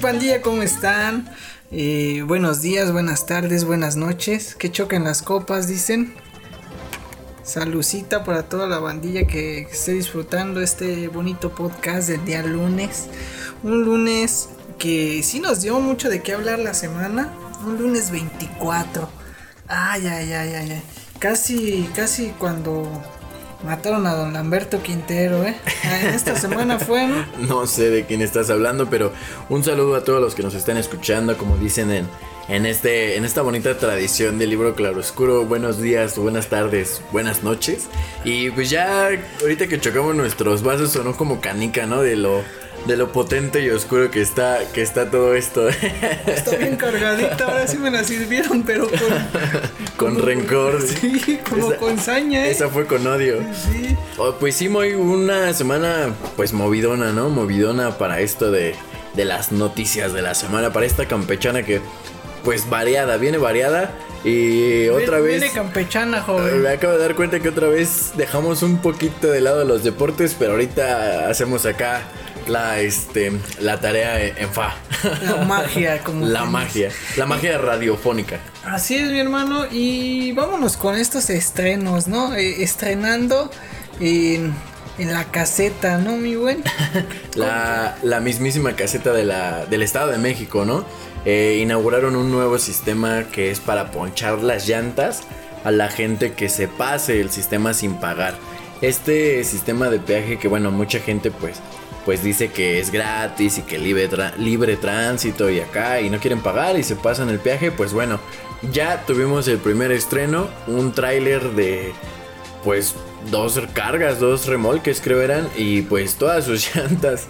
pandilla? ¿Cómo están? Eh, buenos días, buenas tardes, buenas noches. Que choquen las copas, dicen. Salucita para toda la bandilla que esté disfrutando este bonito podcast del día lunes. Un lunes que sí nos dio mucho de qué hablar la semana. Un lunes 24. Ay, ay, ay, ay, ay. Casi, casi cuando Mataron a don Lamberto Quintero, ¿eh? Esta semana fue, ¿no? no sé de quién estás hablando, pero un saludo a todos los que nos están escuchando, como dicen en, en, este, en esta bonita tradición del libro Claroscuro. Buenos días, buenas tardes, buenas noches. Y pues ya, ahorita que chocamos nuestros vasos, sonó como canica, ¿no? De lo de lo potente y oscuro que está, que está todo esto. Está bien cargadita, ahora sí me la sirvieron, pero con... con rencor. Sí, como con saña. ¿eh? Esa fue con odio. Sí. Oh, pues sí, muy una semana pues movidona, ¿no? Movidona para esto de, de las noticias de la semana, para esta campechana que pues variada, viene variada. Y otra vez. Viene campechana, joven. Me acabo de dar cuenta que otra vez dejamos un poquito de lado los deportes, pero ahorita hacemos acá la este la tarea en fa. La magia, como la magia, la magia radiofónica. Así es, mi hermano, y vámonos con estos estrenos, ¿no? Eh, estrenando en, en, la caseta, ¿no, mi buen? la, la mismísima caseta de la, del Estado de México, ¿no? Eh, inauguraron un nuevo sistema que es para ponchar las llantas a la gente que se pase el sistema sin pagar. Este sistema de peaje que bueno, mucha gente pues pues dice que es gratis y que libre, libre tránsito y acá y no quieren pagar y se pasan el peaje, pues bueno, ya tuvimos el primer estreno, un tráiler de pues dos cargas, dos remolques creo eran y pues todas sus llantas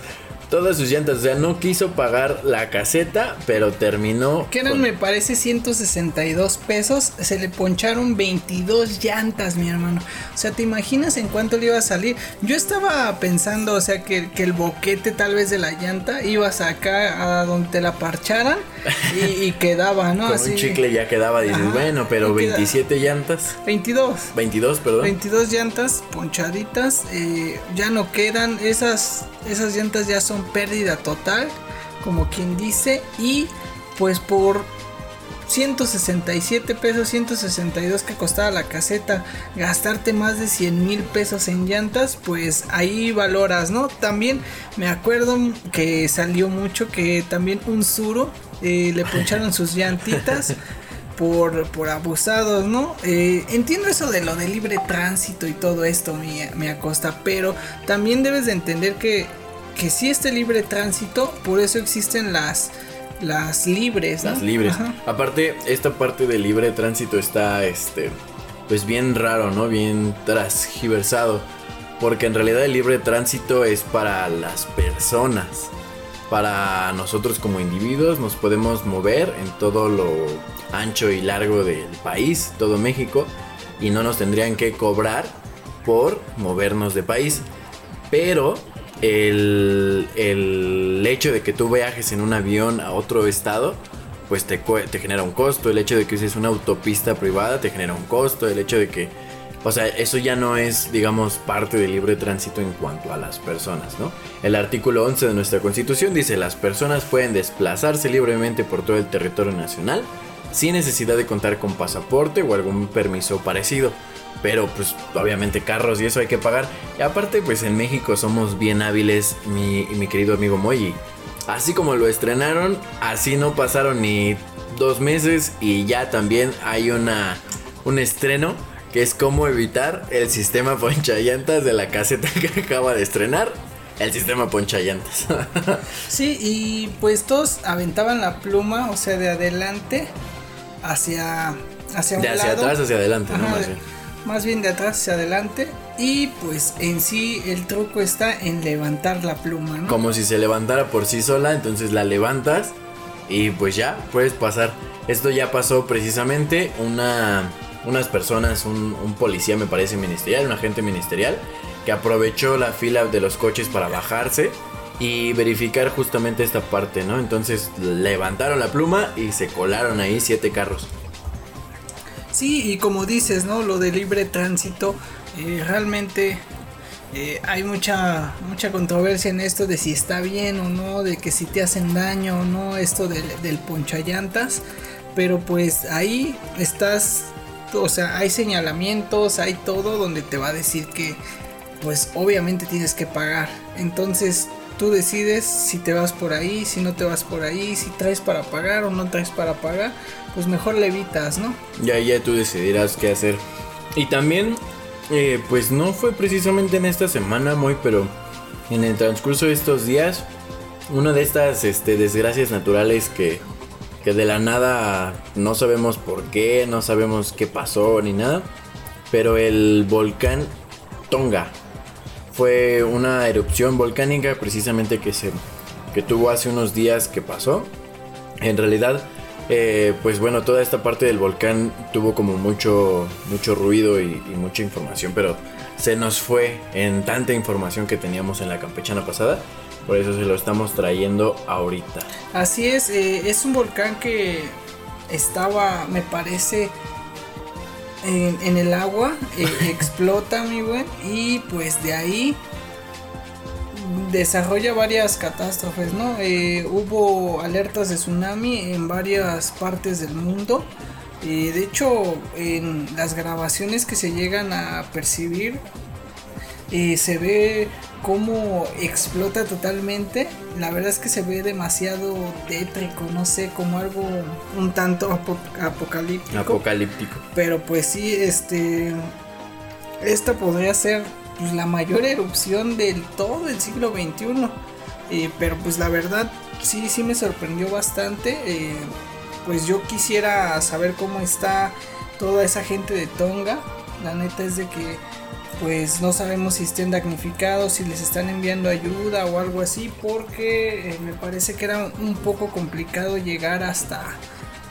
todas sus llantas. O sea, no quiso pagar la caseta, pero terminó. Que eran, me parece, 162 pesos. Se le poncharon 22 llantas, mi hermano. O sea, ¿te imaginas en cuánto le iba a salir? Yo estaba pensando, o sea, que, el boquete tal vez de la llanta ibas acá a donde te la parcharan y, quedaba, ¿no? Con un chicle ya quedaba. Dices, bueno, pero 27 llantas. 22. 22, perdón. 22 llantas ponchaditas. Eh, ya no quedan. Esas, esas llantas ya son pérdida total, como quien dice, y pues por 167 pesos, 162 que costaba la caseta, gastarte más de 100 mil pesos en llantas, pues ahí valoras, ¿no? También me acuerdo que salió mucho que también un suro eh, le poncharon sus llantitas. Por, por, abusados, ¿no? Eh, entiendo eso de lo de libre tránsito y todo esto, me, me acosta, pero también debes de entender que que sí esté libre tránsito, por eso existen las las libres, Las libres. Aparte, esta parte de libre tránsito está este pues bien raro, ¿no? Bien transgiversado, porque en realidad el libre tránsito es para las personas. Para nosotros como individuos nos podemos mover en todo lo ancho y largo del país, todo México, y no nos tendrían que cobrar por movernos de país. Pero el, el hecho de que tú viajes en un avión a otro estado, pues te, te genera un costo. El hecho de que uses una autopista privada te genera un costo. El hecho de que, o sea, eso ya no es, digamos, parte del libre tránsito en cuanto a las personas, ¿no? El artículo 11 de nuestra constitución dice, las personas pueden desplazarse libremente por todo el territorio nacional sin necesidad de contar con pasaporte o algún permiso parecido. Pero pues obviamente carros y eso hay que pagar. Y aparte pues en México somos bien hábiles, mi, mi querido amigo Moyi. Así como lo estrenaron, así no pasaron ni dos meses y ya también hay una, un estreno que es cómo evitar el sistema ponchallantas de la caseta que acaba de estrenar. El sistema ponchallantas. sí, y pues todos aventaban la pluma, o sea, de adelante hacia, hacia de hacia atrás hacia adelante, ¿no? Más bien más bien de atrás hacia adelante. Y pues en sí el truco está en levantar la pluma. Como si se levantara por sí sola, entonces la levantas y pues ya puedes pasar. Esto ya pasó precisamente una, unas personas, un, un policía me parece ministerial, un agente ministerial, que aprovechó la fila de los coches para bajarse y verificar justamente esta parte, ¿no? Entonces levantaron la pluma y se colaron ahí siete carros. Sí, y como dices, ¿no? Lo de libre tránsito, eh, realmente eh, hay mucha mucha controversia en esto de si está bien o no, de que si te hacen daño o no, esto del, del ponchallantas. Pero pues ahí estás, o sea, hay señalamientos, hay todo donde te va a decir que pues obviamente tienes que pagar. Entonces tú decides si te vas por ahí, si no te vas por ahí, si traes para pagar o no traes para pagar, pues mejor le evitas, ¿no? Ya, ya tú decidirás qué hacer. Y también eh, pues no fue precisamente en esta semana, muy, pero en el transcurso de estos días, una de estas este, desgracias naturales que, que de la nada no sabemos por qué, no sabemos qué pasó ni nada, pero el volcán Tonga fue una erupción volcánica precisamente que se que tuvo hace unos días que pasó. En realidad eh, pues bueno, toda esta parte del volcán tuvo como mucho, mucho ruido y, mucha información, pero se nos fue en tanta información que teníamos en la campechana pasada. Por eso se lo estamos trayendo ahorita. Así es, eh, es un volcán que estaba, me parece, en, el agua, eh, explota, mi buen, y pues de ahí desarrolla varias catástrofes, ¿no? Eh, hubo alertas de tsunami en varias partes del mundo. Eh, de hecho, en las grabaciones que se llegan a percibir, eh, se ve cómo explota totalmente. La verdad es que se ve demasiado tétrico, no sé, como algo un tanto apocalíptico. Apocalíptico. Pero pues sí, este... Esta podría ser pues, la mayor erupción del todo el siglo XXI. Eh, pero pues la verdad sí, sí me sorprendió bastante. Eh, pues yo quisiera saber cómo está toda esa gente de Tonga. La neta es de que pues no sabemos si estén damnificados, si les están enviando ayuda o algo así, porque eh, me parece que era un poco complicado llegar hasta,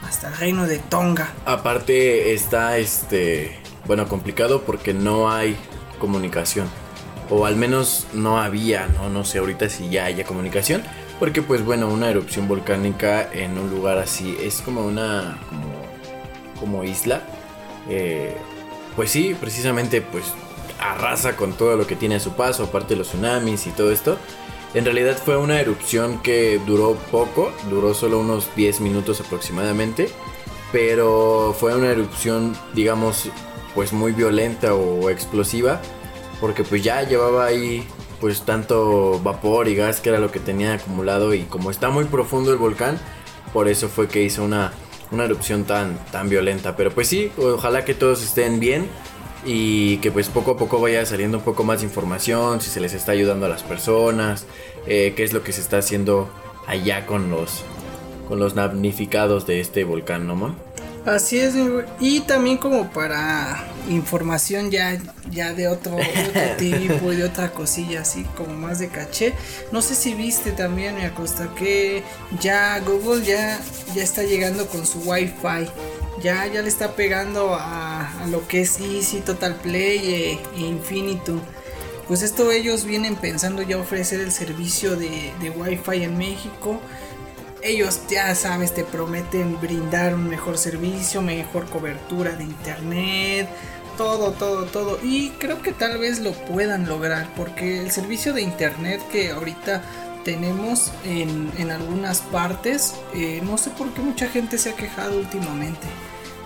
hasta el reino de Tonga. Aparte está este, bueno, complicado porque no hay comunicación. O al menos no había, no, no sé ahorita si ya haya comunicación. Porque pues bueno, una erupción volcánica en un lugar así es como una como, isla. Eh, pues sí, precisamente pues arrasa con todo lo que tiene a su paso, aparte de los tsunamis y todo esto. En realidad fue una erupción que duró poco, duró solo unos 10 minutos aproximadamente, pero fue una erupción, digamos, pues muy violenta o explosiva porque pues ya llevaba ahí pues tanto vapor y gas que era lo que tenía acumulado y como está muy profundo el volcán por eso fue que hizo una, una erupción tan, tan violenta pero pues sí ojalá que todos estén bien y que pues poco a poco vaya saliendo un poco más de información si se les está ayudando a las personas eh, qué es lo que se está haciendo allá con los con los damnificados de este volcán ¿no? Así es, y también como para información ya, ya de otro, tipo y de otra cosilla así como más de caché. No sé si viste también, me acosta que ya Google ya, ya está llegando con su Wi-Fi. Ya, ya le está pegando a, lo que es Easy, Total Play e, e Infinitum. Pues esto ellos vienen pensando ya ofrecer el servicio de, de Wi-Fi en México ellos ya sabes, te prometen brindar un mejor servicio, mejor cobertura de internet, todo, todo, todo. Y creo que tal vez lo puedan lograr, porque el servicio de internet que ahorita tenemos en, algunas partes, eh, no sé por qué mucha gente se ha quejado últimamente.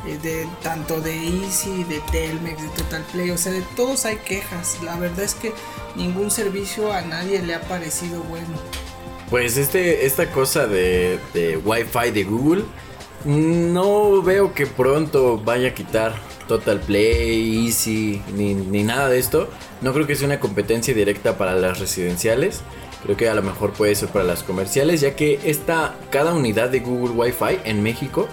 Eh, de tanto de Easy, de Telmex, de Total Play, o sea, de todos hay quejas. La verdad es que ningún servicio a nadie le ha parecido bueno. Pues este, esta cosa de, de Wi-Fi de Google, no veo que pronto vaya a quitar Total Play, Easy, ni, ni, nada de esto. No creo que sea una competencia directa para las residenciales. Creo que a lo mejor puede ser para las comerciales, ya que esta, cada unidad de Google Wi-Fi en México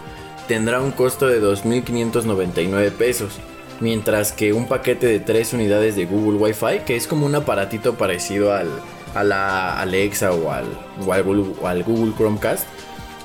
tendrá un costo de 2.599 pesos. Mientras que un paquete de 3 unidades de Google Wi-Fi, que es como un aparatito parecido al, a la Alexa o al, al, Google, Chromecast,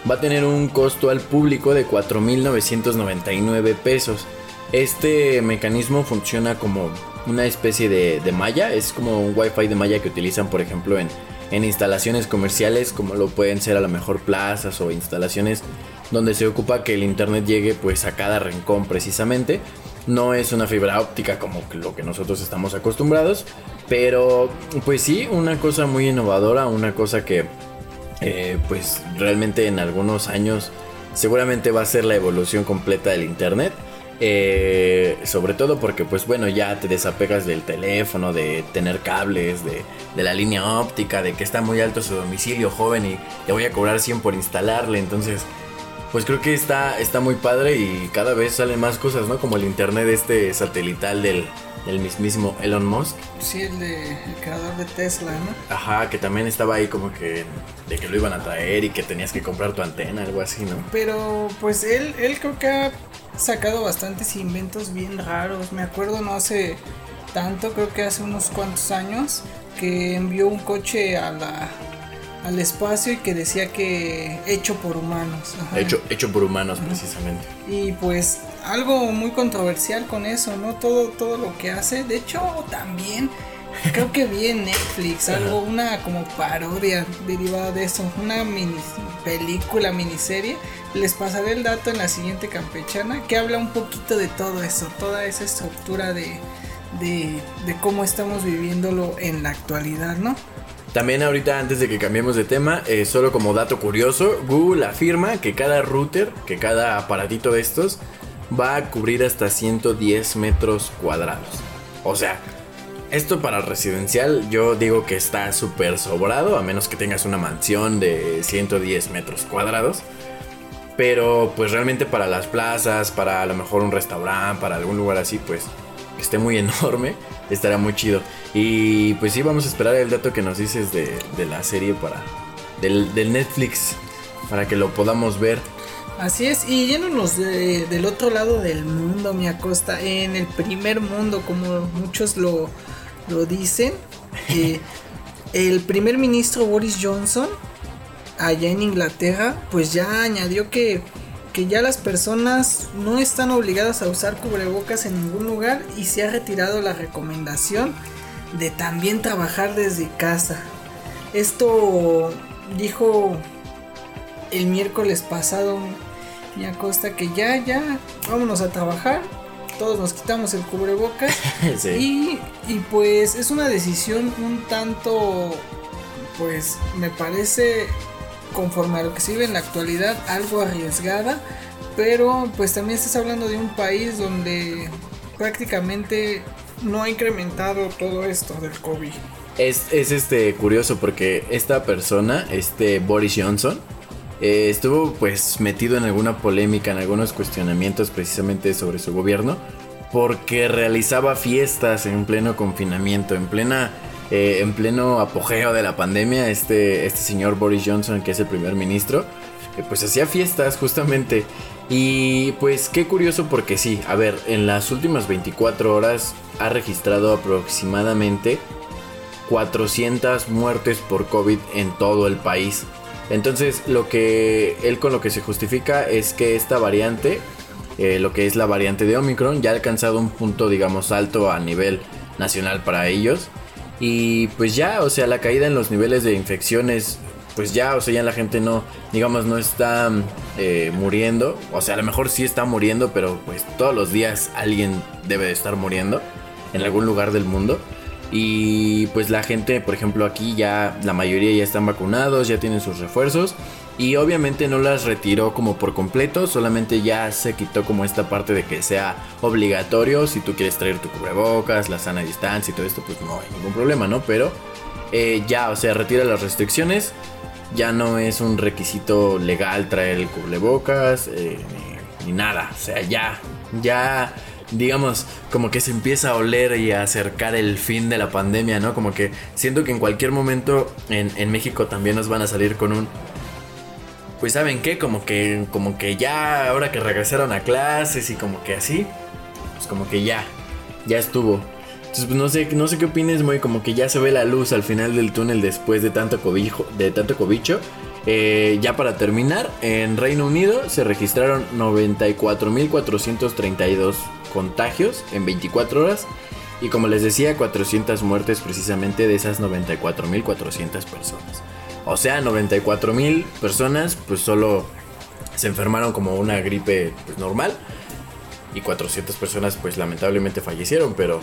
va a tener un costo al público de 4.999 pesos. Este mecanismo funciona como una especie de, de, malla, es como un Wi-Fi de malla que utilizan por ejemplo en, en instalaciones comerciales como lo pueden ser a lo mejor plazas o instalaciones donde se ocupa que el internet llegue pues a cada rincón precisamente. No es una fibra óptica como lo que nosotros estamos acostumbrados, pero pues sí, una cosa muy innovadora, una cosa que eh, pues realmente en algunos años seguramente va a ser la evolución completa del Internet. Eh, sobre todo porque pues bueno ya te desapegas del teléfono, de tener cables, de, de, la línea óptica, de que está muy alto su domicilio joven y te voy a cobrar 100 por instalarle. Entonces pues creo que está, está muy padre y cada vez salen más cosas, ¿no? Como el internet este satelital del, mismísimo Elon Musk. Sí, el, de, el creador de Tesla, ¿no? Ajá, que también estaba ahí como que de que lo iban a traer y que tenías que comprar tu antena, algo así, ¿no? Pero pues él, él creo que ha sacado bastantes inventos bien raros. Me acuerdo no hace tanto, creo que hace unos cuantos años, que envió un coche a la, al espacio y que decía que hecho por humanos. Hecho, hecho por humanos, precisamente. Y pues algo muy controversial con eso, ¿no? Todo, todo lo que hace. De hecho, también creo que vi en Netflix algo, una como parodia derivada de eso, una mini película, miniserie. Les pasaré el dato en la siguiente campechana que habla un poquito de todo eso, toda esa estructura de, de, de cómo estamos viviéndolo en la actualidad, ¿no? También ahorita antes de que cambiemos de tema, eh, solo como dato curioso, Google afirma que cada router, que cada aparatito de estos, va a cubrir hasta 110 metros cuadrados. O sea, esto para residencial yo digo que está súper sobrado, a menos que tengas una mansión de 110 metros cuadrados. Pero pues realmente para las plazas, para a lo mejor un restaurante, para algún lugar así, pues esté muy enorme, estará muy chido. Y pues sí, vamos a esperar el dato que nos dices de, la serie para. Del, Netflix. Para que lo podamos ver. Así es, y yéndonos del otro lado del mundo, mi acosta, en el primer mundo, como muchos lo, lo dicen, eh, el primer ministro Boris Johnson, allá en Inglaterra, pues ya añadió que que ya las personas no están obligadas a usar cubrebocas en ningún lugar y se ha retirado la recomendación de también trabajar desde casa. Esto dijo el miércoles pasado mi acosta que ya, ya, vámonos a trabajar. Todos nos quitamos el cubrebocas. y, y pues es una decisión un tanto, pues me parece conforme a lo que se vive en la actualidad, algo arriesgada, pero pues también estás hablando de un país donde prácticamente no ha incrementado todo esto del COVID. Es, este curioso porque esta persona, este Boris Johnson, eh, estuvo pues metido en alguna polémica, en algunos cuestionamientos precisamente sobre su gobierno, porque realizaba fiestas en pleno confinamiento, en plena eh, en pleno apogeo de la pandemia, este, este señor Boris Johnson, que es el primer ministro, pues hacía fiestas justamente. Y pues qué curioso porque sí, a ver, en las últimas 24 horas ha registrado aproximadamente 400 muertes por COVID en todo el país. Entonces lo que él con lo que se justifica es que esta variante, eh, lo que es la variante de Omicron, ya ha alcanzado un punto digamos alto a nivel nacional para ellos. Y pues ya, o sea, la caída en los niveles de infecciones, pues ya, o sea, ya la gente no, digamos, no está eh, muriendo. O sea, a lo mejor sí está muriendo, pero pues todos los días alguien debe de estar muriendo en algún lugar del mundo. Y pues la gente, por ejemplo, aquí ya la mayoría ya están vacunados, ya tienen sus refuerzos. Y obviamente no las retiró como por completo, solamente ya se quitó como esta parte de que sea obligatorio. Si tú quieres traer tu cubrebocas, la sana distancia y todo esto, pues no hay ningún problema, ¿no? Pero eh, ya, o sea, retira las restricciones. Ya no es un requisito legal traer el cubrebocas, eh, ni, nada. O sea, ya, ya digamos, como que se empieza a oler y a acercar el fin de la pandemia, ¿no? Como que siento que en cualquier momento en, en México también nos van a salir con un pues saben qué, como que, como que ya, ahora que regresaron a clases y como que así, pues como que ya, ya estuvo. Entonces, pues no sé, no sé qué opines, muy como que ya se ve la luz al final del túnel después de tanto cobijo, de tanto cobicho. Eh, ya para terminar, en Reino Unido se registraron 94.432 contagios en 24 horas. Y como les decía, 400 muertes precisamente de esas 94.400 personas. O sea, 94 mil personas pues solo se enfermaron como una gripe pues, normal. y 400 personas pues lamentablemente fallecieron, pero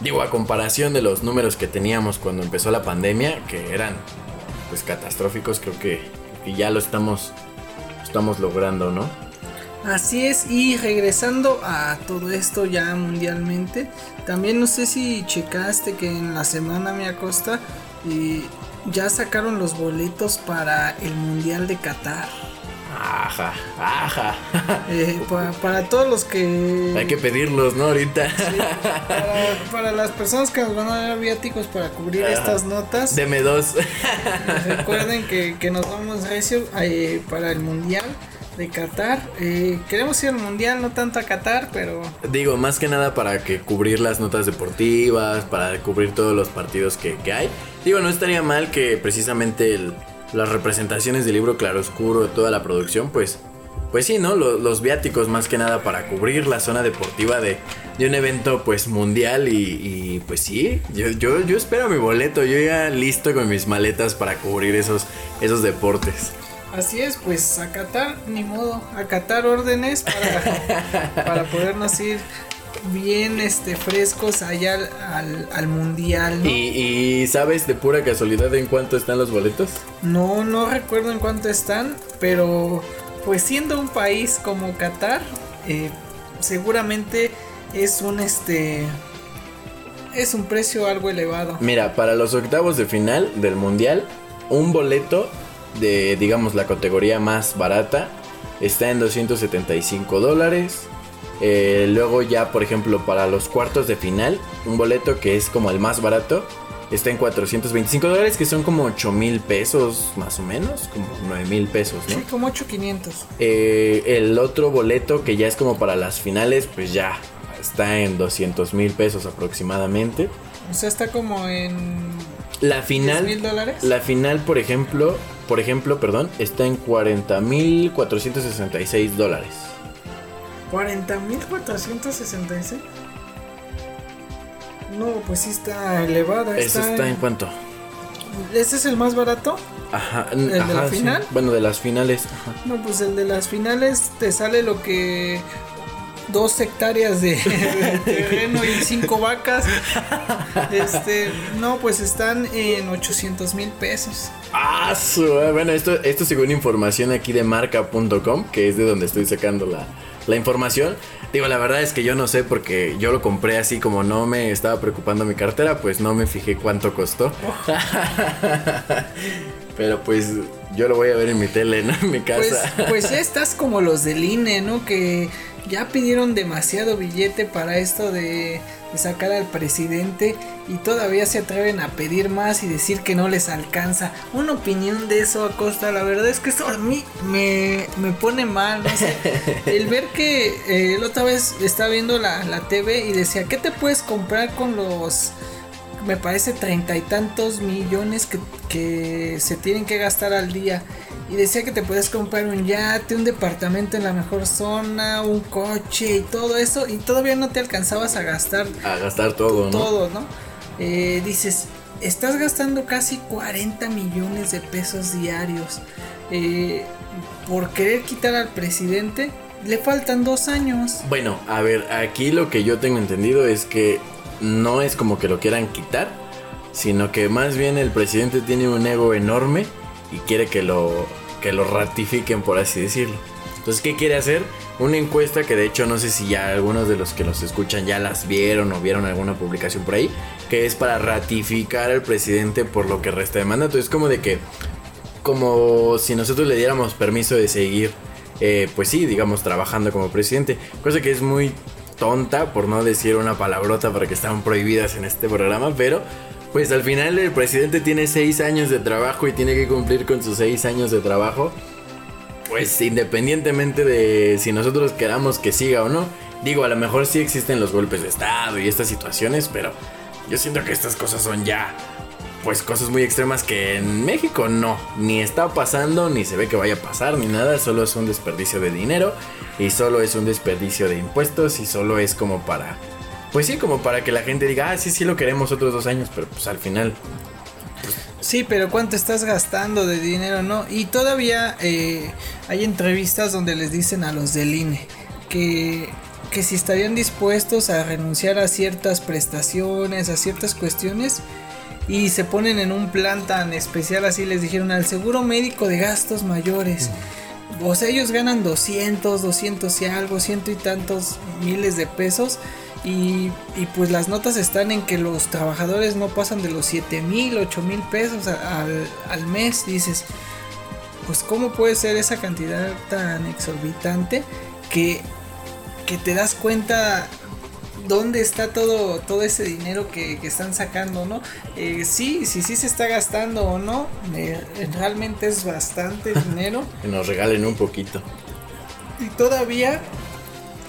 digo, a comparación de los números que teníamos cuando empezó la pandemia, que eran pues catastróficos, creo que, ya lo estamos, estamos logrando, ¿no? Así es, y regresando a todo esto ya mundialmente, también no sé si checaste que en la semana me acosta y ya sacaron los boletos para el Mundial de Qatar. Ajá, ajá. Eh, para, todos los que... Hay que pedirlos, ¿no? Ahorita. para, las personas que nos van a dar viáticos para cubrir estas notas. Deme dos. recuerden que, que nos vamos recio eh, para el Mundial de Qatar. Eh, queremos ir al mundial, no tanto a Qatar, pero. Digo, más que nada para que cubrir las notas deportivas, para cubrir todos los partidos que, que hay. Digo, no estaría mal que precisamente el, las representaciones del libro Claroscuro, toda la producción, pues, pues sí, ¿no? Los, viáticos más que nada para cubrir la zona deportiva de, de un evento pues mundial y, pues sí, yo, yo, yo espero mi boleto, yo ya listo con mis maletas para cubrir esos, esos deportes. Así es, pues acatar, ni modo, acatar órdenes para, para podernos ir bien este frescos allá al, mundial. ¿Y, sabes de pura casualidad en cuánto están los boletos? No, no recuerdo en cuánto están, pero pues siendo un país como Qatar, eh, seguramente es un este es un precio algo elevado. Mira, para los octavos de final del mundial, un boleto de digamos la categoría más barata está en 275 dólares eh, luego ya, por ejemplo, para los cuartos de final, un boleto que es como el más barato, está en 425 dólares, que son como 8 mil pesos más o menos, como 9 mil pesos, ¿no? Sí, como 8,500. Eh, el otro boleto que ya es como para las finales, pues ya está en 200 mil pesos aproximadamente. O sea, está como en... La final... mil dólares? La final, por ejemplo, por ejemplo, perdón, está en 40 mil 466 dólares. 40.466. No, pues sí está elevada. ¿Eso está, en cuánto? ¿Ese es el más barato? Ajá. ¿El de la final? Bueno, de las finales. No, pues el de las finales te sale lo que dos hectáreas de, terreno y cinco vacas. Este, no, pues están en 800 mil pesos. Ah, bueno, esto, esto según información aquí de marca.com, que es de donde estoy sacando la, la información. Digo, la verdad es que yo no sé porque yo lo compré así como no me estaba preocupando mi cartera, pues no me fijé cuánto costó. Pero pues yo lo voy a ver en mi tele, ¿no? En mi pues, casa. Pues, pues ya estás como los del INE, ¿no? Que ya pidieron demasiado billete para esto de, sacar al presidente y todavía se atreven a pedir más y decir que no les alcanza. Una opinión de eso, Acosta, la verdad es que esto a mí me, pone mal, no sé. El ver que eh, la otra vez estaba viendo la, la TV y decía, ¿qué te puedes comprar con los me parece treinta y tantos millones que, que, se tienen que gastar al día. Y decía que te puedes comprar un yate, un departamento en la mejor zona, un coche y todo eso. Y todavía no te alcanzabas a gastar. A gastar todo, ¿no? Todo, ¿no? Eh, dices, estás gastando casi 40 millones de pesos diarios. Eh, por querer quitar al presidente, le faltan dos años. Bueno, a ver, aquí lo que yo tengo entendido es que no es como que lo quieran quitar, sino que más bien el presidente tiene un ego enorme y quiere que lo, que lo ratifiquen, por así decirlo. Entonces, ¿qué quiere hacer? Una encuesta que de hecho no sé si ya algunos de los que los escuchan ya las vieron o vieron alguna publicación por ahí, que es para ratificar al presidente por lo que resta de mandato. Es como de que, como si nosotros le diéramos permiso de seguir, eh, pues sí, digamos, trabajando como presidente, cosa que es muy tonta, por no decir una palabrota porque están prohibidas en este programa, pero pues al final el presidente tiene seis años de trabajo y tiene que cumplir con sus seis años de trabajo. Pues independientemente de si nosotros queramos que siga o no, digo, a lo mejor sí existen los golpes de Estado y estas situaciones, pero yo siento que estas cosas son ya pues cosas muy extremas que en México no, ni está pasando, ni se ve que vaya a pasar, ni nada, solo es un desperdicio de dinero y solo es un desperdicio de impuestos y solo es como para, pues sí, como para que la gente diga, ah, sí, sí lo queremos otros dos años, pero pues al final... Sí, pero ¿cuánto estás gastando de dinero, no? Y todavía eh, hay entrevistas donde les dicen a los del INE que que si estarían dispuestos a renunciar a ciertas prestaciones, a ciertas cuestiones y se ponen en un plan tan especial así les dijeron al seguro médico de gastos mayores. O sea, ellos ganan 200, 200 y algo, ciento y tantos miles de pesos. Y, y pues las notas están en que los trabajadores no pasan de los 7 mil, 8 mil pesos al, al mes. Dices, pues cómo puede ser esa cantidad tan exorbitante que, que te das cuenta dónde está todo, todo ese dinero que, están sacando, ¿no? Eh, sí, sí, sí se está gastando o no, eh, realmente es bastante dinero. que nos regalen un poquito. Y todavía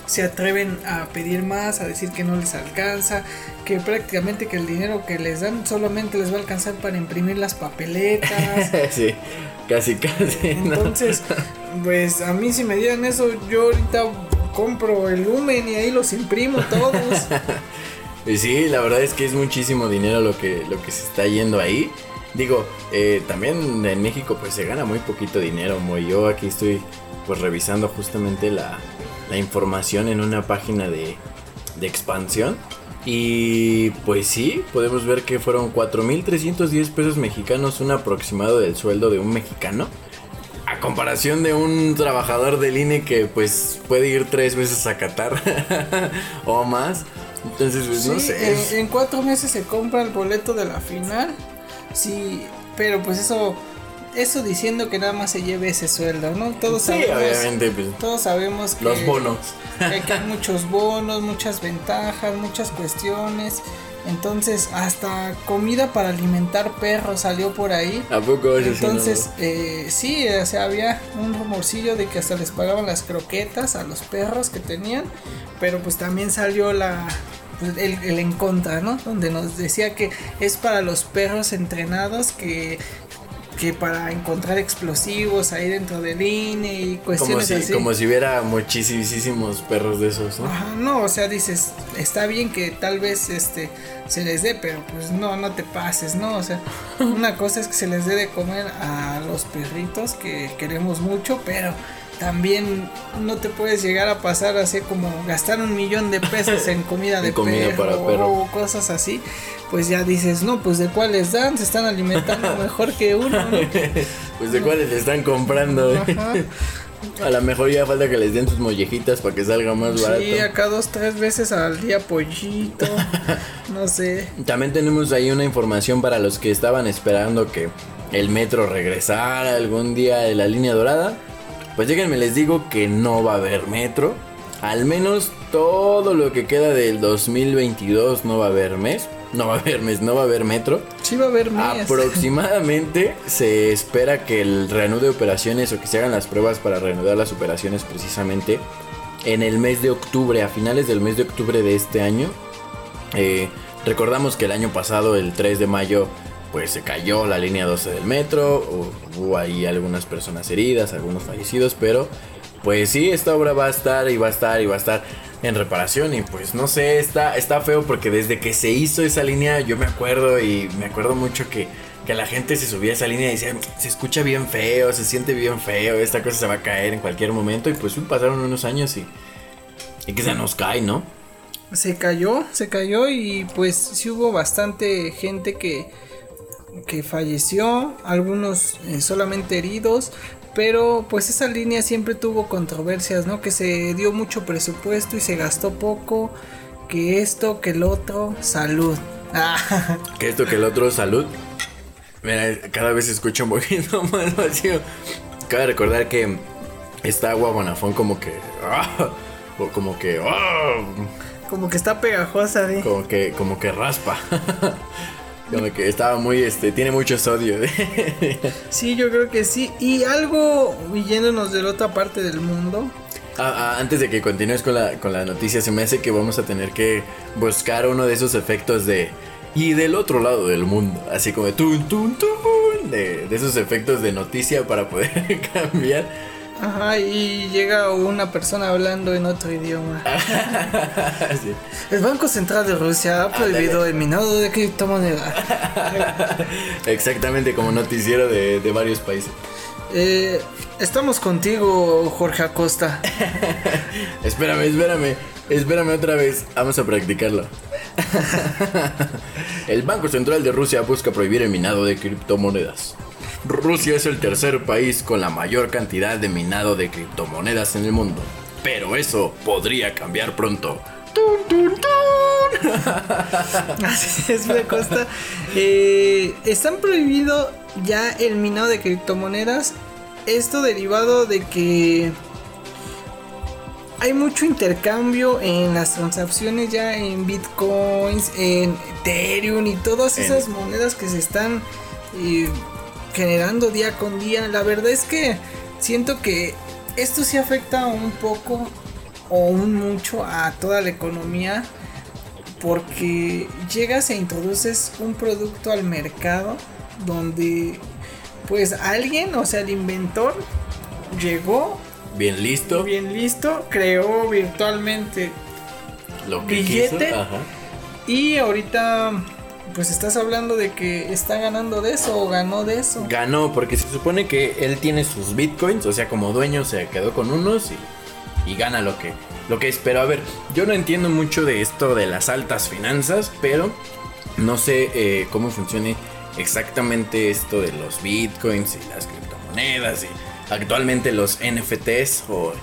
se atreven a pedir más, a decir que no les alcanza, que prácticamente que el dinero que les dan solamente les va a alcanzar para imprimir las papeletas. sí, casi, casi. Entonces, pues a mí si me dieran eso, yo ahorita compro el lumen y ahí los imprimo todos. y sí, la verdad es que es muchísimo dinero lo que, lo que se está yendo ahí. Digo, eh, también en México pues se gana muy poquito dinero. Muy yo aquí estoy pues revisando justamente la, la información en una página de, de expansión. Y pues sí, podemos ver que fueron 4.310 pesos mexicanos, un aproximado del sueldo de un mexicano a comparación de un trabajador del INE que pues puede ir tres veces a Qatar o más. Entonces, pues, no sé. En, cuatro meses se compra el boleto de la final. Sí, pero pues eso eso diciendo que nada más se lleve ese sueldo, ¿no? Todos sí, sabemos, obviamente, pues, todos sabemos que los bonos. Que hay muchos bonos, muchas ventajas, muchas cuestiones. Entonces, hasta comida para alimentar perros salió por ahí. ¿A poco Entonces, eh, sí, o sea, había un rumorcillo de que hasta les pagaban las croquetas a los perros que tenían. Pero pues también salió la, el, el, en contra, ¿no? Donde nos decía que es para los perros entrenados que que para encontrar explosivos ahí dentro del INE y cuestiones como si, Como si hubiera muchísimos perros de esos, ¿no? Ajá, no, o sea, dices, está bien que tal vez este se les dé, pero pues no, no te pases, ¿no? O sea, una cosa es que se les dé de comer a los perritos que queremos mucho, pero también no te puedes llegar a pasar así como gastar un millón de pesos en comida de comida perro, para perro o cosas así, pues ya dices, no, pues de cuáles dan, se están alimentando mejor que uno. pues de cuáles le están comprando. A lo mejor ya falta que les den sus mollejitas para que salga más barato. Sí, acá dos, tres veces al día pollito. no sé. También tenemos ahí una información para los que estaban esperando que el metro regresara algún día de la línea dorada. Pues déjenme les digo que no va a haber metro. Al menos todo lo que queda del 2022 no va a haber mes. No va a haber mes, no va a haber metro. Sí va a haber mes. Aproximadamente se espera que el reanude operaciones o que se hagan las pruebas para reanudar las operaciones precisamente en el mes de octubre, a finales del mes de octubre de este año. Eh, recordamos que el año pasado, el 3 de mayo, pues se cayó la línea 12 del metro, hubo ahí algunas personas heridas, algunos fallecidos, pero pues sí, esta obra va a estar y va a estar y va a estar en reparación y pues no sé, está, está feo porque desde que se hizo esa línea yo me acuerdo y me acuerdo mucho que, que la gente se subía a esa línea y decía, se escucha bien feo, se siente bien feo, esta cosa se va a caer en cualquier momento y pues pasaron unos años y, y que se nos cae, ¿no? Se cayó, se cayó y pues sí hubo bastante gente que que falleció, algunos eh, solamente heridos, pero pues esa línea siempre tuvo controversias, ¿no? Que se dio mucho presupuesto y se gastó poco, que esto, que el otro, salud. Que esto, que el otro, salud. Mira, cada vez escucho un poquito más vacío. Cabe recordar que esta agua Bonafón como que... Ah, o como que... Ah, como que está pegajosa, ¿eh? Como que, como que raspa. Como que estaba muy, este, tiene mucho sodio. sí, yo creo que sí. Y algo, yéndonos de la otra parte del mundo. Ah, ah, antes de que continúes con la, con la noticia, se me hace que vamos a tener que buscar uno de esos efectos de... Y del otro lado del mundo, así como de tun, tun, tun, de, de esos efectos de noticia para poder cambiar. Ajá, y llega una persona hablando en otro idioma. El Banco Central de Rusia ha prohibido el minado de criptomonedas. Exactamente, como noticiero de, varios países. Eh, estamos contigo, Jorge Acosta. espérame, espérame. Espérame otra vez, vamos a practicarlo. el Banco Central de Rusia busca prohibir el minado de criptomonedas. Rusia es el tercer país con la mayor cantidad de minado de criptomonedas en el mundo. Pero eso podría cambiar pronto. ¡Tun, Así es, me costa. Eh, están prohibido ya el minado de criptomonedas. Esto derivado de que hay mucho intercambio en las transacciones ya en bitcoins, en Ethereum y todas esas monedas que se están eh, generando día con día. La verdad es que siento que esto sí afecta un poco o un mucho a toda la economía porque llegas e introduces un producto al mercado donde pues alguien, o sea, el inventor llegó bien listo, bien listo, creó virtualmente lo que billete y ahorita pues estás hablando de que está ganando de eso o ganó de eso. Ganó porque se supone que él tiene sus bitcoins, o sea, como dueño se quedó con unos y, y gana lo que lo que es. Pero a ver, yo no entiendo mucho de esto de las altas finanzas, pero no sé eh, cómo funcione exactamente esto de los bitcoins y las criptomonedas y actualmente los NFTs o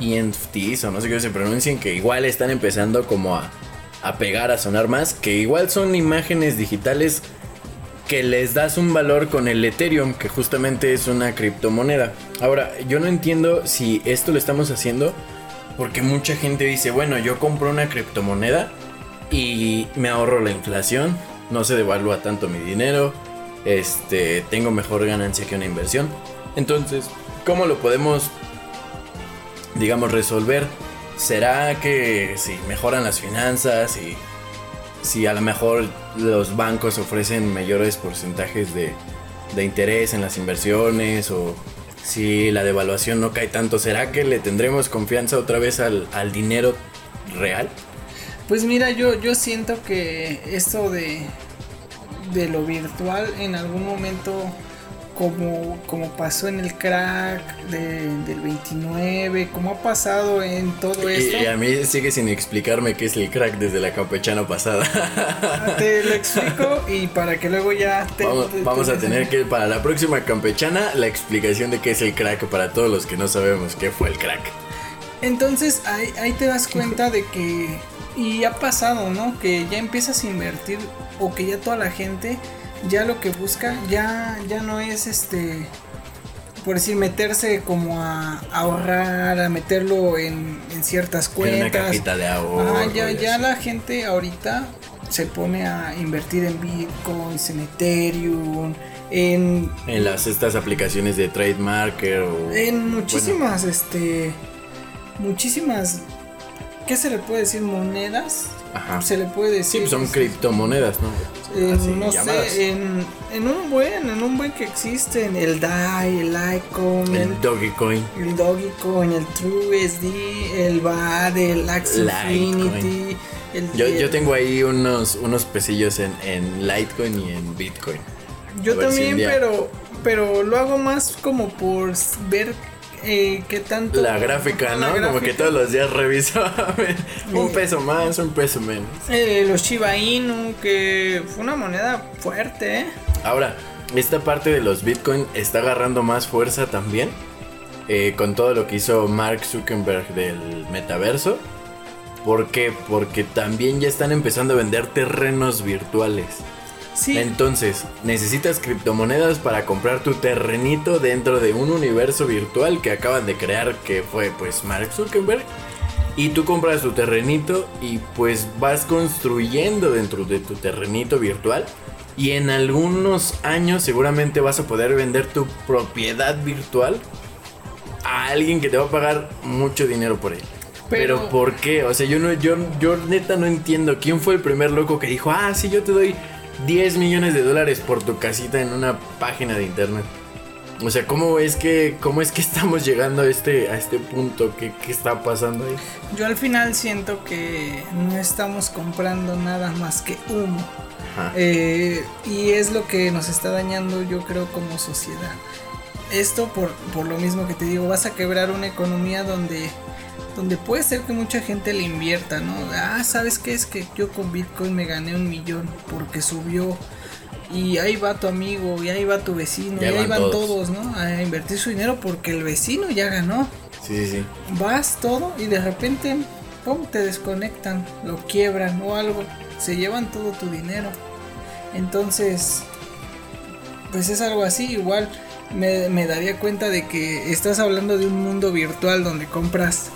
ENFTs o no sé qué se pronuncien, que igual están empezando como a, a pegar, a sonar más, que igual son imágenes digitales que les das un valor con el Ethereum, que justamente es una criptomoneda. Ahora, yo no entiendo si esto lo estamos haciendo porque mucha gente dice, bueno, yo compro una criptomoneda y me ahorro la inflación, no se devalúa tanto mi dinero, este, tengo mejor ganancia que una inversión. Entonces, ¿cómo lo podemos, digamos, resolver? ¿Será que si mejoran las finanzas y si a lo mejor los bancos ofrecen mayores porcentajes de, de interés en las inversiones o si la devaluación no cae tanto, ¿será que le tendremos confianza otra vez al, dinero real? Pues mira, yo, yo siento que esto de, de lo virtual en algún momento como, como pasó en el crack del 29, como ha pasado en todo esto. Y a mí sigue sin explicarme qué es el crack desde la campechana pasada. Te lo explico y para que luego ya te, Vamos, a tener que, para la próxima campechana, la explicación de qué es el crack para todos los que no sabemos qué fue el crack. Entonces ahí, ahí te das cuenta de que, y ha pasado, ¿no? Que ya empiezas a invertir o que ya toda la gente ya lo que busca ya, ya no es este, por decir, meterse como a, ahorrar, a meterlo en, ciertas cuentas. En una cajita de ahorro. ya, ya la gente ahorita se pone a invertir en bitcoins, en Ethereum, en... En las estas aplicaciones de Trademarker o... En muchísimas, este... Muchísimas... ¿Qué se le puede decir? Monedas. Ajá. Se le puede decir... Sí, pues son criptomonedas, ¿no? no sé, en, en, un buen, en un buen que existen, el DAI, el Icon, el, Dogecoin, el Dogecoin, el TrueSD, el BAD, el Axie Infinity. yo, yo tengo ahí unos, unos pesillos en, en Litecoin y en Bitcoin. Yo también, pero, pero lo hago más como por ver eh, qué tanto. La gráfica, ¿no? Como que todos los días reviso un peso más, un peso menos. Eh, los Shiba Inu, que fue una moneda fuerte, ¿eh? Ahora, esta parte de los Bitcoin está agarrando más fuerza también. Eh, con todo lo que hizo Mark Zuckerberg del metaverso. ¿Por qué? Porque también ya están empezando a vender terrenos virtuales. Entonces, necesitas criptomonedas para comprar tu terrenito dentro de un universo virtual que acaban de crear, que fue pues Mark Zuckerberg. Y tú compras tu terrenito y pues vas construyendo dentro de tu terrenito virtual. Y en algunos años seguramente vas a poder vender tu propiedad virtual a alguien que te va a pagar mucho dinero por él. Pero, Pero ¿por qué? O sea, yo no, yo, yo neta no entiendo quién fue el primer loco que dijo, ah, sí, yo te doy 10 millones de dólares por tu casita en una página de internet. O sea, ¿cómo es que, cómo es que estamos llegando a este, a este punto? ¿Qué, está pasando ahí? Yo al final siento que no estamos comprando nada más que humo. Eh, y es lo que nos está dañando, yo creo, como sociedad. Esto por, por lo mismo que te digo, vas a quebrar una economía donde donde puede ser que mucha gente le invierta, ¿no? Ah, ¿sabes qué? Es que yo con Bitcoin me gané un millón porque subió. Y ahí va tu amigo, y ahí va tu vecino, y ahí van todos. ¿no? A invertir su dinero porque el vecino ya ganó. Sí, sí, sí. Vas todo y de repente, ¡pum! te desconectan, lo quiebran o algo. Se llevan todo tu dinero. Entonces, pues es algo así, igual me, daría cuenta de que estás hablando de un mundo virtual donde compras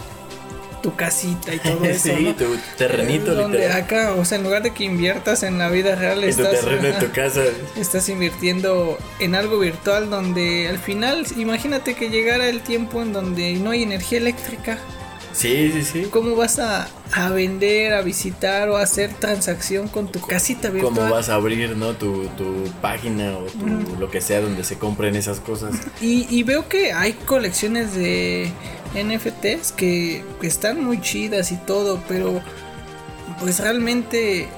tu casita y todo eso. sí, tu terrenito. Donde acá, o sea, en lugar de que inviertas en la vida real, estás, tu casa. estás invirtiendo en algo virtual donde al final, imagínate que llegara el tiempo en donde no hay energía eléctrica. Sí, sí, sí. ¿Cómo vas a, vender, a visitar o a hacer transacción con tu casita virtual? ¿Cómo vas a abrir, no? Tu, página o lo que sea donde se compren esas cosas. Y, veo que hay colecciones de NFTs que, están muy chidas y todo, pero pues realmente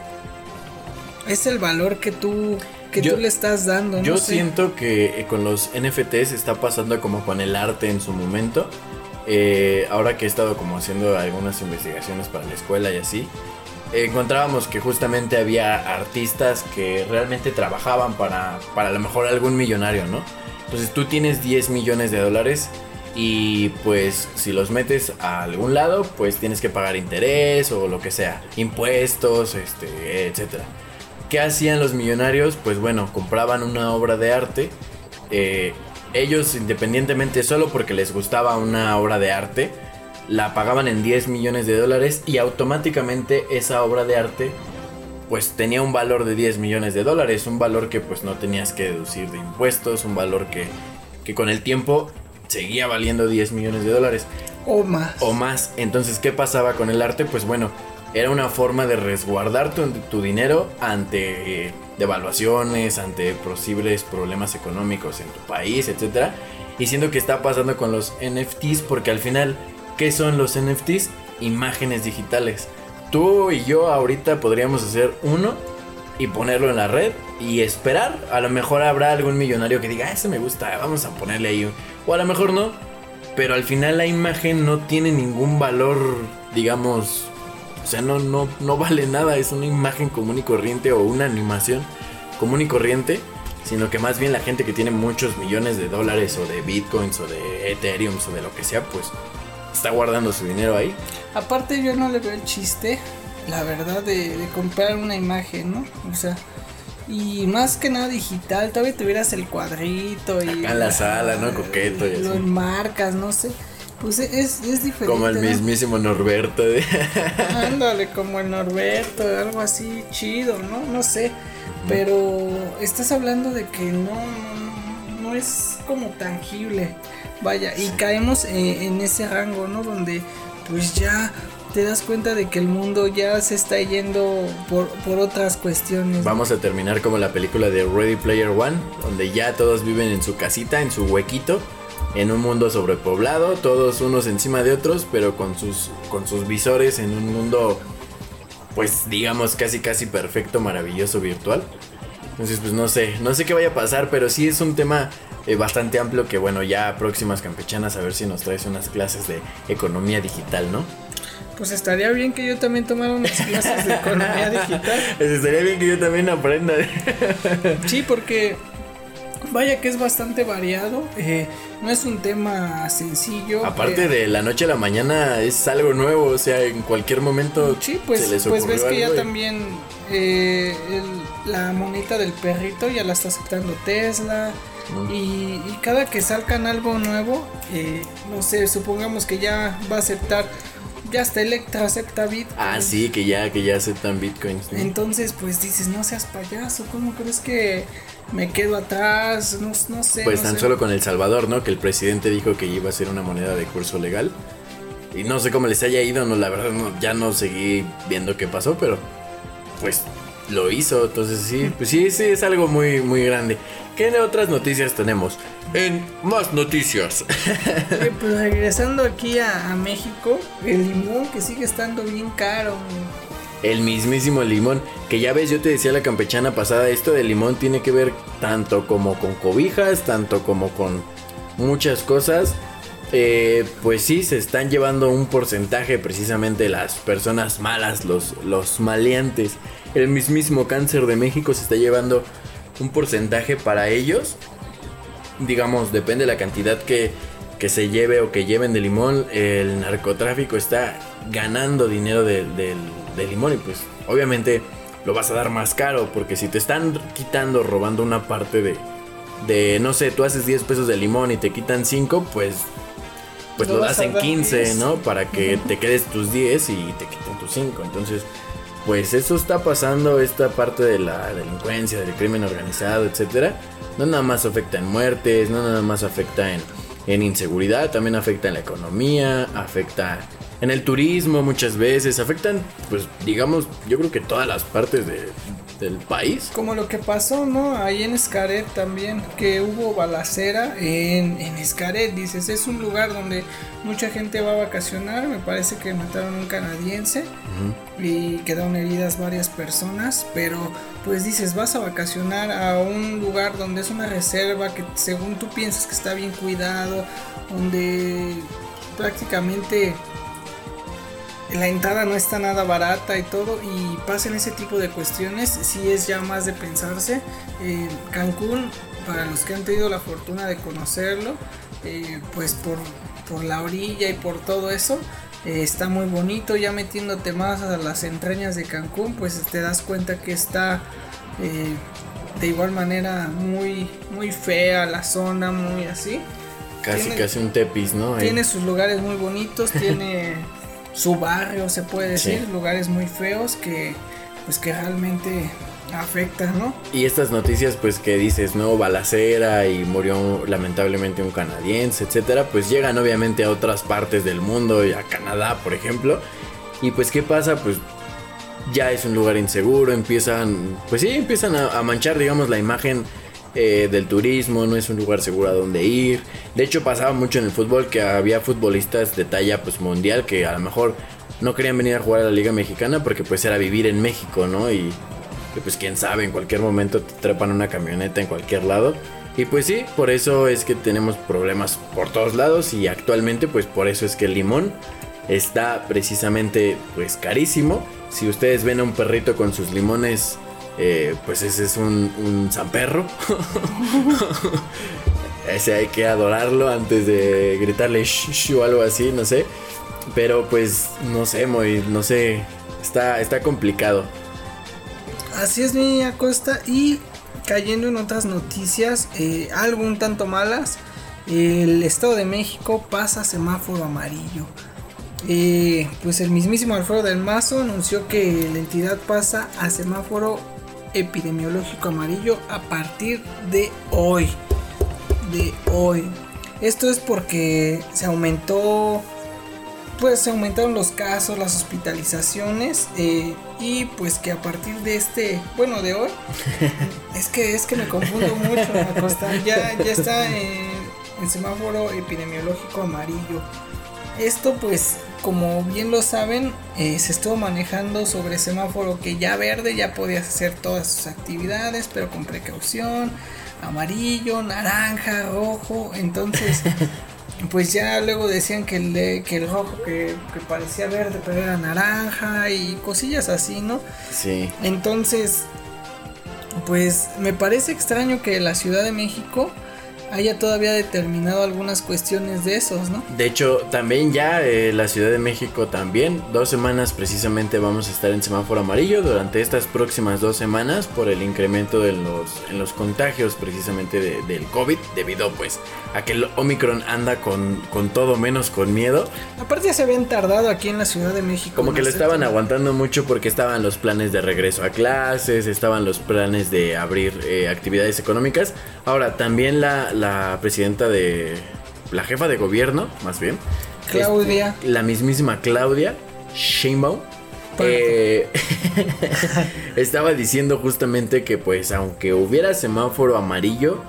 es el valor que tú que tú le estás dando. yo siento que con los NFTs está pasando como con el arte en su momento eh, ahora que he estado como haciendo algunas investigaciones para la escuela y así, encontrábamos que justamente había artistas que realmente trabajaban para, para a lo mejor algún millonario, ¿no? Entonces tú tienes 10 millones de dólares y pues si los metes a algún lado, pues tienes que pagar interés o lo que sea, impuestos, este, etcétera. ¿Qué hacían los millonarios? Pues bueno, compraban una obra de arte eh, ellos independientemente solo porque les gustaba una obra de arte, la pagaban en 10 millones de dólares y automáticamente esa obra de arte pues tenía un valor de 10 millones de dólares, un valor que pues no tenías que deducir de impuestos, un valor que, que con el tiempo seguía valiendo 10 millones de dólares. O más. O más. Entonces, ¿qué pasaba con el arte? Pues bueno, era una forma de resguardar tu, tu dinero ante eh, devaluaciones, ante posibles problemas económicos en tu país, etc. Y siendo que está pasando con los NFTs, porque al final, ¿qué son los NFTs? Imágenes digitales. Tú y yo ahorita podríamos hacer uno y ponerlo en la red y esperar. A lo mejor habrá algún millonario que diga, ah, ese me gusta, vamos a ponerle ahí. O a lo mejor no. Pero al final la imagen no tiene ningún valor, digamos, o sea, no, no, no vale nada, es una imagen común y corriente o una animación común y corriente, sino que más bien la gente que tiene muchos millones de dólares o de bitcoins o de ethereum o de lo que sea, pues está guardando su dinero ahí. Aparte yo no le veo el chiste, la verdad, de, comprar una imagen, ¿no? O sea, y más que nada digital, todavía tuvieras el cuadrito y... Acá en la sala, ¿no? Coqueto y Lo enmarcas, no sé. Pues es, es diferente. Como el mismísimo Norberto. Ándale, como el Norberto, algo así chido, ¿no? No sé. Pero estás hablando de que no, no, es como tangible. Vaya, y caemos eh, en ese rango, ¿no? Donde pues ya te das cuenta de que el mundo ya se está yendo por, por, otras cuestiones. Vamos a terminar como la película de Ready Player One, donde ya todos viven en su casita, en su huequito, en un mundo sobrepoblado, todos unos encima de otros, pero con sus, con sus visores en un mundo, pues digamos, casi casi perfecto, maravilloso, virtual. Entonces, pues no sé, no sé qué vaya a pasar, pero sí es un tema eh, bastante amplio que, bueno, ya próximas campechanas a ver si nos traes unas clases de economía digital, ¿no? Pues estaría bien que yo también tomara unas clases de economía digital. Pues estaría bien que yo también aprenda. sí, porque vaya que es bastante variado. Eh, no es un tema sencillo. Aparte eh, de la noche a la mañana es algo nuevo, o sea, en cualquier momento. Sí, pues, pues ves que ya también eh, la monita del perrito ya la está aceptando Tesla. Y, cada que salgan algo nuevo, no sé, supongamos que ya va a aceptar ya hasta Electra acepta Bitcoin. Ah, sí, que ya, que ya aceptan Bitcoins. Entonces, pues dices, no seas payaso, ¿cómo crees que me quedo atrás? No, sé. Pues tan solo con El Salvador, ¿no? Que el presidente dijo que iba a ser una moneda de curso legal. Y no sé cómo les haya ido, no, la verdad ya no seguí viendo qué pasó, pero pues lo hizo. Entonces sí, pues sí, sí, es algo muy, muy grande. ¿Qué otras noticias tenemos? En más noticias. pues regresando aquí a, México, el limón que sigue estando bien caro. El mismísimo limón, que ya ves, yo te decía la campechana pasada, esto del limón tiene que ver tanto como con cobijas, tanto como con muchas cosas. eh, pues sí, se están llevando un porcentaje precisamente las personas malas, los, los maleantes. El mismísimo cáncer de México se está llevando un porcentaje para ellos. Digamos, depende de la cantidad que, que se lleve o que lleven de limón. El narcotráfico está ganando dinero del de, limón y pues obviamente lo vas a dar más caro porque si te están quitando, robando una parte de, de no sé, tú haces 10 pesos de limón y te quitan 5, pues pues lo, das en 15, ¿no? Para que te quedes tus 10 y te quiten tus 5. Entonces, pues eso está pasando, esta parte de la delincuencia, del crimen organizado, etcétera. No nada más afecta en muertes, no nada más afecta en, en inseguridad, también afecta en la economía, afecta en el turismo muchas veces, afectan, pues digamos, yo creo que todas las partes de, del país. Como lo que pasó, ¿no? Ahí en Escaret también, que hubo balacera en, en Escaret, dices, es un lugar donde mucha gente va a vacacionar, me parece que mataron a un canadiense y quedaron heridas varias personas, pero pues dices, vas a vacacionar a un lugar donde es una reserva que según tú piensas que está bien cuidado, donde prácticamente la entrada no está nada barata y todo y pasen ese tipo de cuestiones si es ya más de pensarse. Eh, Cancún para los que han tenido la fortuna de conocerlo eh, pues por, por, la orilla y por todo eso eh, está muy bonito ya metiéndote más a las entrañas de Cancún pues te das cuenta que está de igual manera muy muy fea la zona muy así. Casi casi un tepis no tiene sus lugares muy bonitos tiene su barrio, se puede decir, lugares muy feos que pues que realmente afectan, ¿no? Y estas noticias pues que dices, no, balacera y murió lamentablemente un canadiense, etcétera, pues llegan obviamente a otras partes del mundo, y a Canadá, por ejemplo. Y pues qué pasa, pues ya es un lugar inseguro, empiezan, pues sí, empiezan a manchar, digamos, la imagen eh, del turismo, no es un lugar seguro a donde ir. De hecho pasaba mucho en el fútbol que había futbolistas de talla pues mundial que a lo mejor no querían venir a jugar a la Liga Mexicana porque pues era vivir en México, ¿no? Y pues quién sabe, en cualquier momento te trepan una camioneta en cualquier lado. Y pues sí, por eso es que tenemos problemas por todos lados y actualmente pues por eso es que el limón está precisamente pues carísimo. Si ustedes ven a un perrito con sus limones eh, pues ese es un, un zamperro. ese hay que adorarlo antes de gritarle shh, o algo así, no sé. Pero pues no sé, muy, no sé, está, está complicado. Así es, mi Acosta. Y cayendo en otras noticias, eh, algo un tanto malas. El Estado de México pasa semáforo amarillo. Eh, pues el mismísimo Alfredo del Mazo anunció que la entidad pasa a semáforo epidemiológico amarillo a partir de hoy. De hoy. Esto es porque se aumentó, pues se aumentaron los casos, las hospitalizaciones eh, y pues que a partir de este, bueno, de hoy, es que es que me confundo mucho, ya, ya está en el semáforo epidemiológico amarillo. Esto pues como bien lo saben, eh, se estuvo manejando sobre semáforo que ya verde ya podías hacer todas sus actividades, pero con precaución, amarillo, naranja, rojo, entonces pues ya luego decían que el, que el rojo que, que, parecía verde pero era naranja y cosillas así, ¿no? Sí. Entonces, pues me parece extraño que la Ciudad de México haya todavía determinado algunas cuestiones de esos, ¿no? De hecho, también ya eh, la Ciudad de México también, dos semanas precisamente vamos a estar en semáforo amarillo durante estas próximas dos semanas por el incremento de los, en los contagios precisamente del COVID, debido pues a que el Omicron anda con, con todo menos con miedo. Aparte ya se habían tardado aquí en la Ciudad de México. Como que lo estaban aguantando mucho porque estaban los planes de regreso a clases, estaban los planes de abrir eh, actividades económicas. Ahora, también la la presidenta de. La jefa de gobierno, más bien. Claudia. la mismísima Claudia Sheinbaum. Eh, estaba diciendo justamente que pues aunque hubiera semáforo amarillo,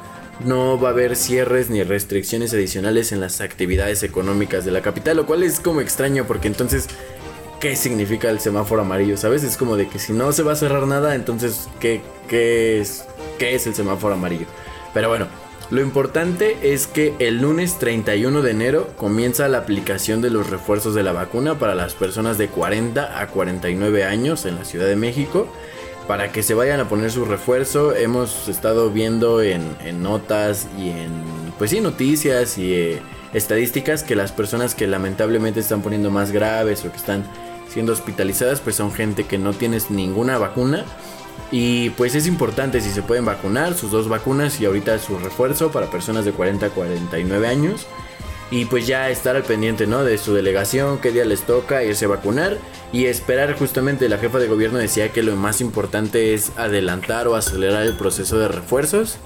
no va a haber cierres ni restricciones adicionales en las actividades económicas de la capital, lo cual es como extraño porque entonces, ¿qué significa el semáforo amarillo? ¿Sabes? Es como de que si no se va a cerrar nada, entonces, ¿qué, qué, es, qué es el semáforo amarillo? Pero bueno, Lo importante es que el lunes 31 de enero comienza la aplicación de los refuerzos de la vacuna para las personas de 40 a 49 años en la Ciudad de México. Para que se vayan a poner su refuerzo, hemos estado viendo en, notas y en, pues sí, noticias y eh, estadísticas que las personas que lamentablemente están poniendo más graves o que están siendo hospitalizadas, pues son gente que no tiene ninguna vacuna y pues es importante si se pueden vacunar, sus dos vacunas y ahorita su refuerzo para personas de 40 a 49 años. Y pues ya estar al pendiente, ¿no? De su delegación, qué día les toca irse a vacunar y esperar justamente, la jefa de gobierno decía que lo más importante es adelantar o acelerar el proceso de refuerzos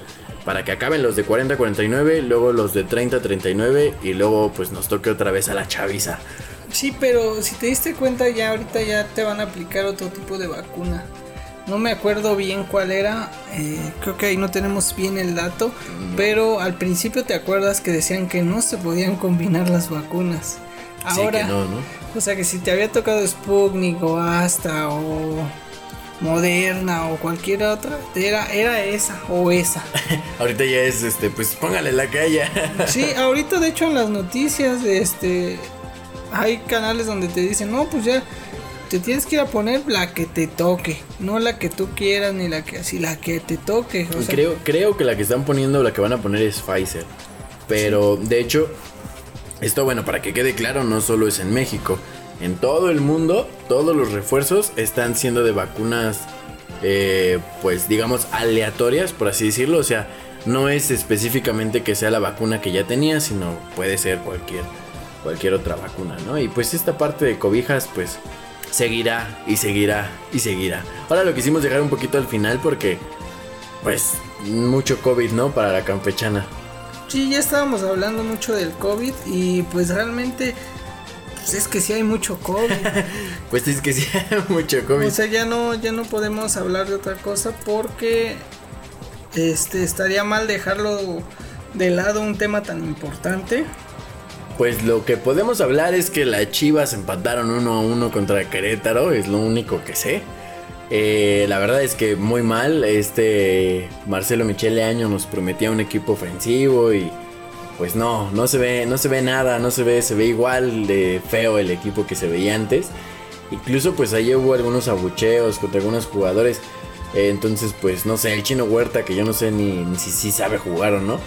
para que acaben los de 40 a 49, luego los de 30 a 39 y luego pues nos toque otra vez a la chaviza. Sí, pero si te diste cuenta ya ahorita ya te van a aplicar otro tipo de vacuna. No me acuerdo bien cuál era, eh, creo que ahí no tenemos bien el dato, pero al principio te acuerdas que decían que no se podían combinar las vacunas. Ahora, no, ¿no? o sea que si te había tocado Sputnik o Astra o Moderna o cualquier otra, era, era esa o esa. ahorita ya es este, pues póngale la calle. sí, ahorita de hecho en las noticias este hay canales donde te dicen, no, pues ya te tienes que ir a poner la que te toque, no la que tú quieras ni la que así, la que te toque. creo, creo que la que están poniendo, la que van a poner es Pfizer. Pero de hecho, esto bueno, para que quede claro, no solo es en México. En todo el mundo, todos los refuerzos están siendo de vacunas, eh, pues digamos, aleatorias, por así decirlo. O sea, no es específicamente que sea la vacuna que ya tenía, sino puede ser cualquier, cualquier otra vacuna, ¿no? Y pues esta parte de cobijas, pues seguirá y seguirá y seguirá. Ahora lo quisimos dejar un poquito al final porque, pues, mucho COVID, ¿no? Para la campechana. Sí, ya estábamos hablando mucho del COVID y pues realmente pues es que sí hay mucho COVID. pues es que sí hay mucho COVID. O sea, ya no, ya no podemos hablar de otra cosa porque este estaría mal dejarlo de lado un tema tan importante. Pues lo que podemos hablar es que las Chivas empataron uno a uno contra Querétaro, es lo único que sé. Eh, la verdad es que muy mal, este Marcelo Michele Año nos prometía un equipo ofensivo y pues no, no se ve, no se ve nada, no se ve, se ve igual de feo el equipo que se veía antes. Incluso pues ahí hubo algunos abucheos contra algunos jugadores. Eh, entonces pues no sé, el chino Huerta que yo no sé ni, ni si, si sabe jugar o no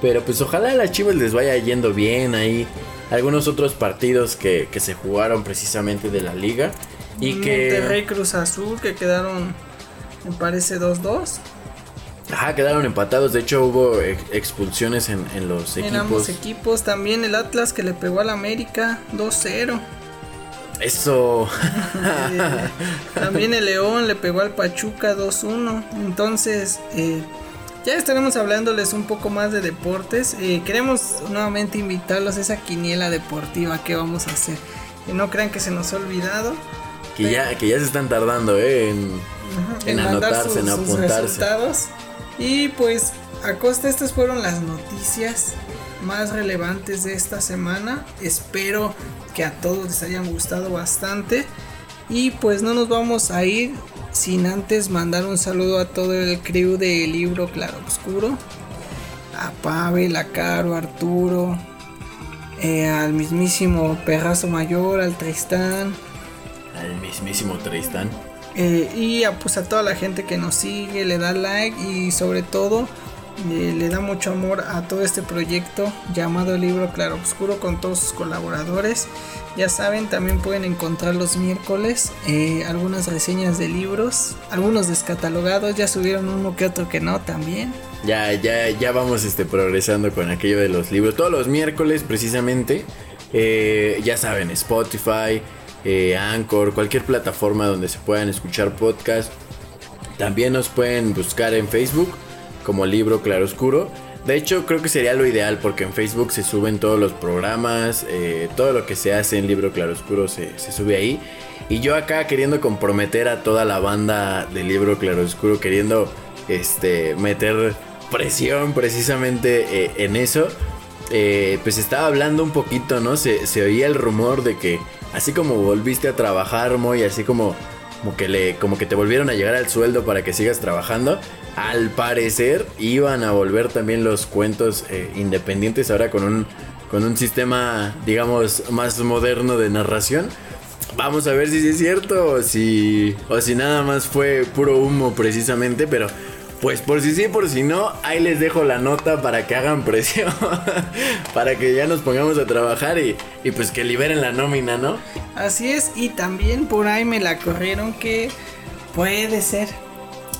pero pues ojalá a las Chivas les vaya yendo bien ahí. Algunos otros partidos que, se jugaron precisamente de la liga. Y que. Monterrey Cruz Azul que quedaron, me parece, 2-2. Ajá, quedaron empatados. De hecho, hubo expulsiones en, los equipos. En ambos equipos. También el Atlas que le pegó al América 2-0. Eso. también el León le pegó al Pachuca 2-1. Entonces, eh, ya estaremos hablándoles un poco más de deportes. Eh, queremos nuevamente invitarlos a esa quiniela deportiva que vamos a hacer. Que no crean que se nos ha olvidado. Que, ya, que ya se están tardando eh, en, anotarse, en apuntarse. Y pues a costa estas fueron las noticias más relevantes de esta semana. Espero que a todos les hayan gustado bastante. Y pues no nos vamos a ir sin antes mandar un saludo a todo el crew de Libro Claro Oscuro. A Pavel, a Caro, a Arturo, eh, al mismísimo Perrazo Mayor, al Tristán. Al mismísimo Tristán. Eh, y a, pues a toda la gente que nos sigue, le da like y sobre todo eh, le da mucho amor a todo este proyecto llamado Libro Claro Oscuro con todos sus colaboradores. Ya saben, también pueden encontrar los miércoles eh, algunas reseñas de libros, algunos descatalogados, ya subieron uno que otro que no también. Ya, ya, ya vamos este, progresando con aquello de los libros. Todos los miércoles precisamente, eh, ya saben, Spotify, Anchor, cualquier plataforma donde se puedan escuchar podcasts. También nos pueden buscar en Facebook como Libro Claroscuro. De hecho, creo que sería lo ideal porque en Facebook se suben todos los programas, eh, todo lo que se hace en Libro Claroscuro se, se sube ahí. Y yo acá queriendo comprometer a toda la banda del Libro Claroscuro, queriendo este, meter presión precisamente eh, en eso, eh, pues estaba hablando un poquito, ¿no? Se, se oía el rumor de que así como volviste a trabajar, muy así como como que le como que te volvieron a llegar al sueldo para que sigas trabajando. Al parecer iban a volver también los cuentos eh, independientes ahora con un con un sistema digamos más moderno de narración. Vamos a ver si es cierto o si o si nada más fue puro humo precisamente, pero pues por si sí, por si no, ahí les dejo la nota para que hagan presión, para que ya nos pongamos a trabajar y, y, pues que liberen la nómina, ¿no? Así es, y también por ahí me la corrieron que puede ser,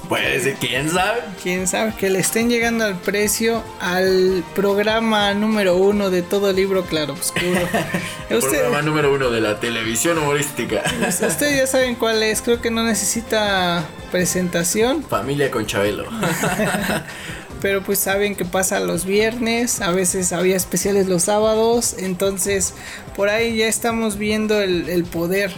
Puede ser, quién sabe. Quién sabe que le estén llegando al precio al programa número uno de todo libro claro oscuro. el programa número uno de la televisión humorística. Ustedes ya saben cuál es, creo que no necesita presentación. Familia con Chabelo. pero pues saben que pasa los viernes, a veces había especiales los sábados, entonces por ahí ya estamos viendo el, el poder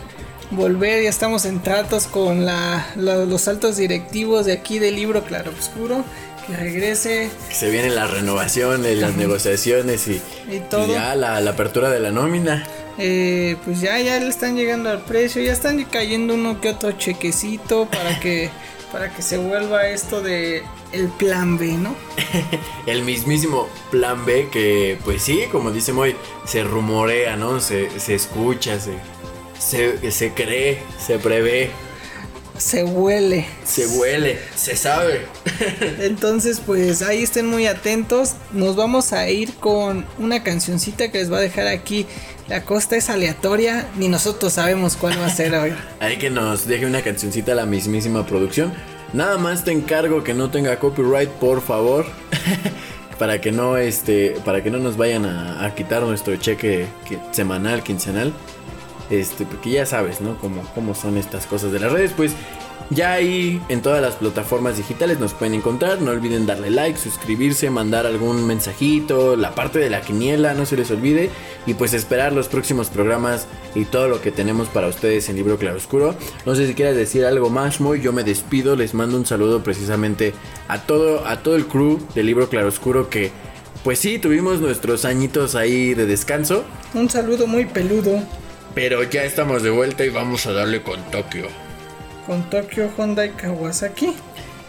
volver, ya estamos en tratos con la, los altos directivos de aquí del libro Claro Oscuro. Que regrese. se vienen las renovaciones, las negociaciones y, todo. ya la, apertura de la nómina. Eh, pues ya, ya le están llegando al precio, ya están cayendo uno que otro chequecito para que, para que se vuelva esto de el plan B, ¿no? el mismísimo plan B que, pues sí, como dice Moy, se rumorea, ¿no? Se, se escucha, se, se, se cree, se prevé. Se huele. Se huele, se sabe. Entonces, pues ahí estén muy atentos. Nos vamos a ir con una cancioncita que les va a dejar aquí. La costa es aleatoria, ni nosotros sabemos cuál va a ser hoy. Hay que nos deje una cancioncita la mismísima producción. Nada más te encargo que no tenga copyright, por favor. para que no este para que no nos vayan a, quitar nuestro cheque semanal, quincenal. Este, porque ya sabes, ¿no? Cómo, cómo son estas cosas de las redes. Pues ya ahí en todas las plataformas digitales nos pueden encontrar. No olviden darle like, suscribirse, mandar algún mensajito, la parte de la quiniela, no se les olvide. Y pues esperar los próximos programas y todo lo que tenemos para ustedes en Libro Claroscuro. No sé si quieras decir algo más, muy Yo me despido, les mando un saludo precisamente a todo, a todo el crew de Libro Claroscuro que. Pues sí, tuvimos nuestros añitos ahí de descanso. Un saludo muy peludo. Pero ya estamos de vuelta y vamos a darle con Tokio. Con Tokio, Honda y Kawasaki.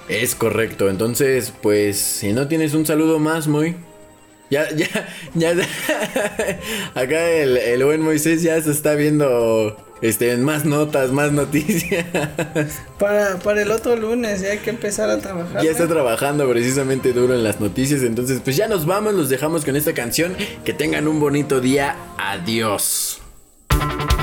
Es correcto, entonces, pues, si no tienes un saludo más, muy. Ya, ya, ya. Acá el, el buen Moisés ya se está viendo este, más notas, más noticias. Para, para el otro lunes ya hay que empezar a trabajar. Ya está trabajando precisamente duro en las noticias, entonces pues ya nos vamos, los dejamos con esta canción. Que tengan un bonito día. Adiós. Thank you.